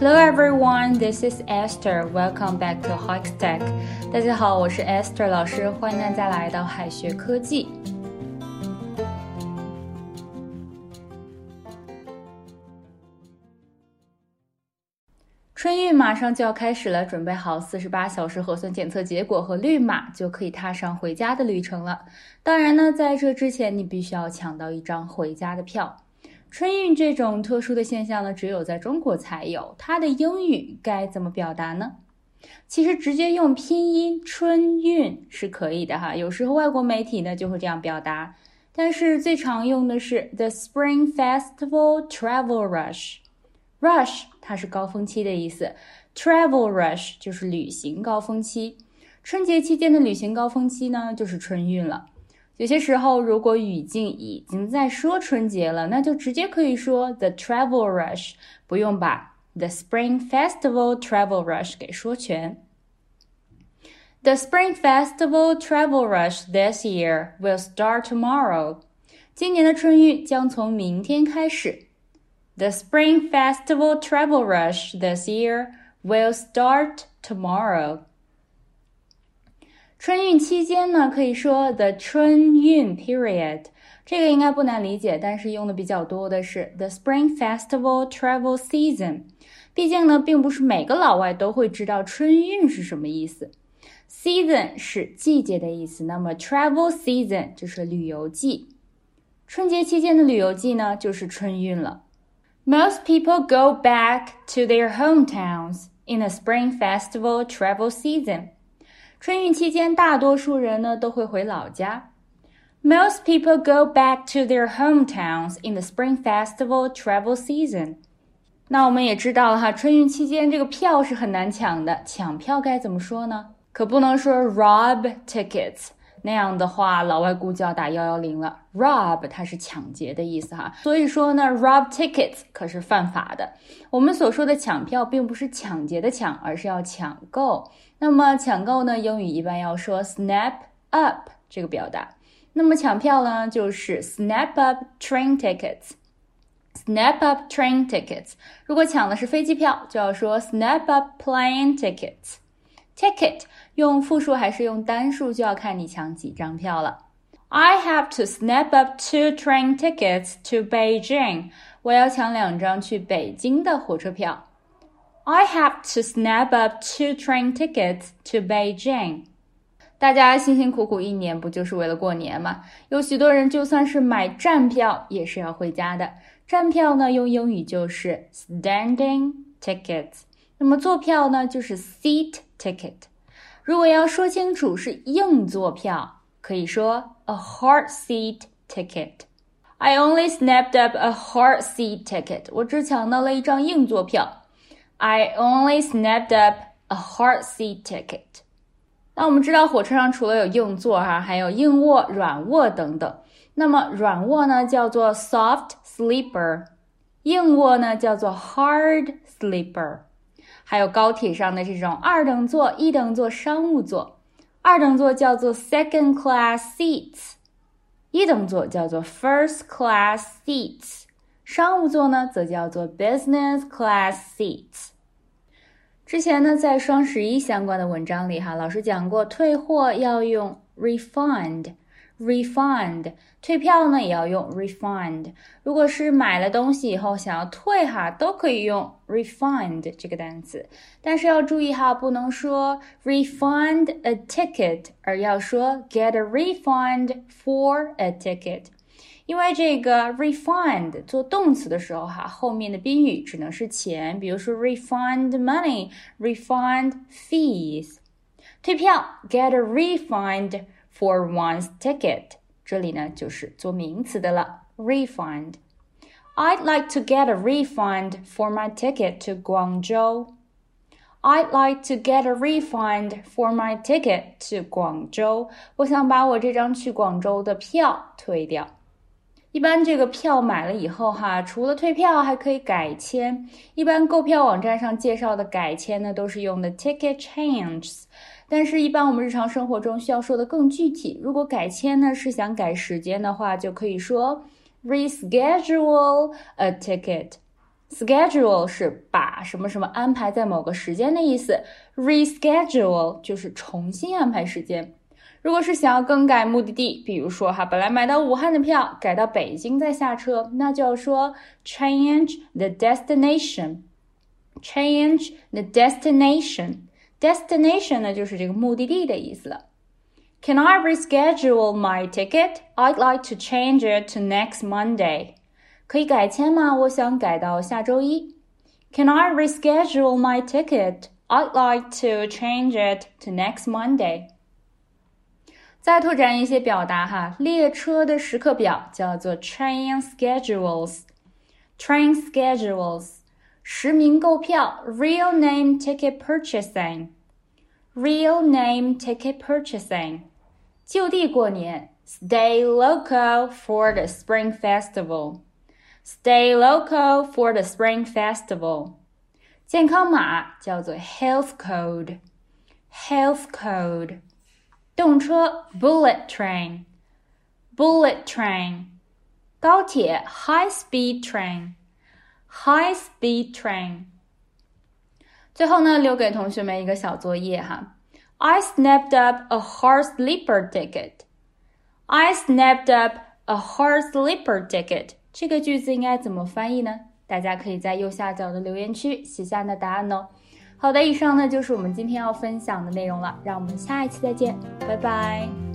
Hello everyone, this is Esther. Welcome back to Hiketech. 大家好，我是 Esther 老师，欢迎大家来到海学科技。春运马上就要开始了，准备好四十八小时核酸检测结果和绿码，就可以踏上回家的旅程了。当然呢，在这之前，你必须要抢到一张回家的票。春运这种特殊的现象呢，只有在中国才有。它的英语该怎么表达呢？其实直接用拼音“春运”是可以的哈。有时候外国媒体呢就会这样表达，但是最常用的是 “the Spring Festival Travel Rush”。Rush 它是高峰期的意思，Travel Rush 就是旅行高峰期。春节期间的旅行高峰期呢，就是春运了。有些时候，如果语境已经在说春节了，那就直接可以说 the travel rush，不用把 the Spring Festival travel rush 给说全。The Spring Festival travel rush this year will start tomorrow。今年的春运将从明天开始。The Spring Festival travel rush this year will start tomorrow。春运期间呢，可以说 the 春运 period，这个应该不难理解，但是用的比较多的是 the Spring Festival travel season。毕竟呢，并不是每个老外都会知道春运是什么意思。Season 是季节的意思，那么 travel season 就是旅游季。春节期间的旅游季呢，就是春运了。Most people go back to their hometowns in the Spring Festival travel season. 春运期间，大多数人呢都会回老家。Most people go back to their hometowns in the Spring Festival travel season。那我们也知道了哈，春运期间这个票是很难抢的，抢票该怎么说呢？可不能说 rob tickets。那样的话，老外估计要打幺幺零了。Rob 它是抢劫的意思哈，所以说呢，rob tickets 可是犯法的。我们所说的抢票，并不是抢劫的抢，而是要抢购。那么抢购呢，英语一般要说 snap up 这个表达。那么抢票呢，就是 snap up train tickets。snap up train tickets。如果抢的是飞机票，就要说 snap up plane tickets。ticket 用复数还是用单数，就要看你抢几张票了。I have to snap up two train tickets to Beijing。我要抢两张去北京的火车票。I have to snap up two train tickets to Beijing。大家辛辛苦苦一年，不就是为了过年吗？有许多人就算是买站票，也是要回家的。站票呢，用英语就是 standing tickets。那么坐票呢，就是 seat。ticket。如果要说清楚是硬座票，可以说 a hard seat ticket。I only snapped up a hard seat ticket。我只抢到了一张硬座票。 I only snapped up a hard seat ticket。那我们知道火车上除了有硬座哈，还有硬卧、软卧等等。那么软卧呢叫做 soft sleeper，硬卧呢叫做 hard sleeper。还有高铁上的这种二等座、一等座、商务座。二等座叫做 second class seats，一等座叫做 first class seats， 商务座呢则叫做 business class seats。之前呢，在双十一相关的文章里哈，老师讲过退货要用 refund。refund 退票呢也要用 refund。如果是买了东西以后想要退哈，都可以用 refund 这个单词。但是要注意哈，不能说 refund a ticket，而要说 get a refund for a ticket。因为这个 refund 做动词的时候哈，后面的宾语只能是钱，比如说 refund money，refund fees。退票 get a refund。for one's ticket，这里呢就是做名词的了，refund。I'd like to get a refund for my ticket to Guangzhou. I'd like to get a refund for my ticket to Guangzhou. 我想把我这张去广州的票退掉。 一般这个票买了以后哈，除了退票还可以改签。一般购票网站上介绍的改签呢，都是用的 ticket changes。但是，一般我们日常生活中需要说的更具体。如果改签呢是想改时间的话，就可以说 reschedule a ticket。Schedule 是把什么什么安排在某个时间的意思，reschedule 就是重新安排时间。如果是想要更改目的地，比如说哈，本来买到武汉的票，改到北京再下车，那就要说 change the destination。change the destination。destination 呢就是这个目的地的意思了。Can I reschedule my ticket? I'd like to change it to next Monday. 可以改签吗？我想改到下周一。Can I reschedule my ticket? I'd like to change it to next Monday. 再拓展一些表达哈，列车的时刻表叫做 train schedules。train schedules，实名购票 real name ticket purchasing。real name ticket purchasing，就地过年 stay local for the spring festival。stay local for the spring festival。健康码叫做 health code。health code。动车 bullet train，bullet train，高铁 high speed train，high speed train。最后呢，留给同学们一个小作业哈。I snapped up a hard sleeper ticket. I snapped up a hard sleeper ticket. 这个句子应该怎么翻译呢？大家可以在右下角的留言区写下你的答案哦。 好的，以上呢就是我们今天要分享的内容了，让我们下一期再见，拜拜。